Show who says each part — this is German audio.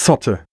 Speaker 1: Zotte.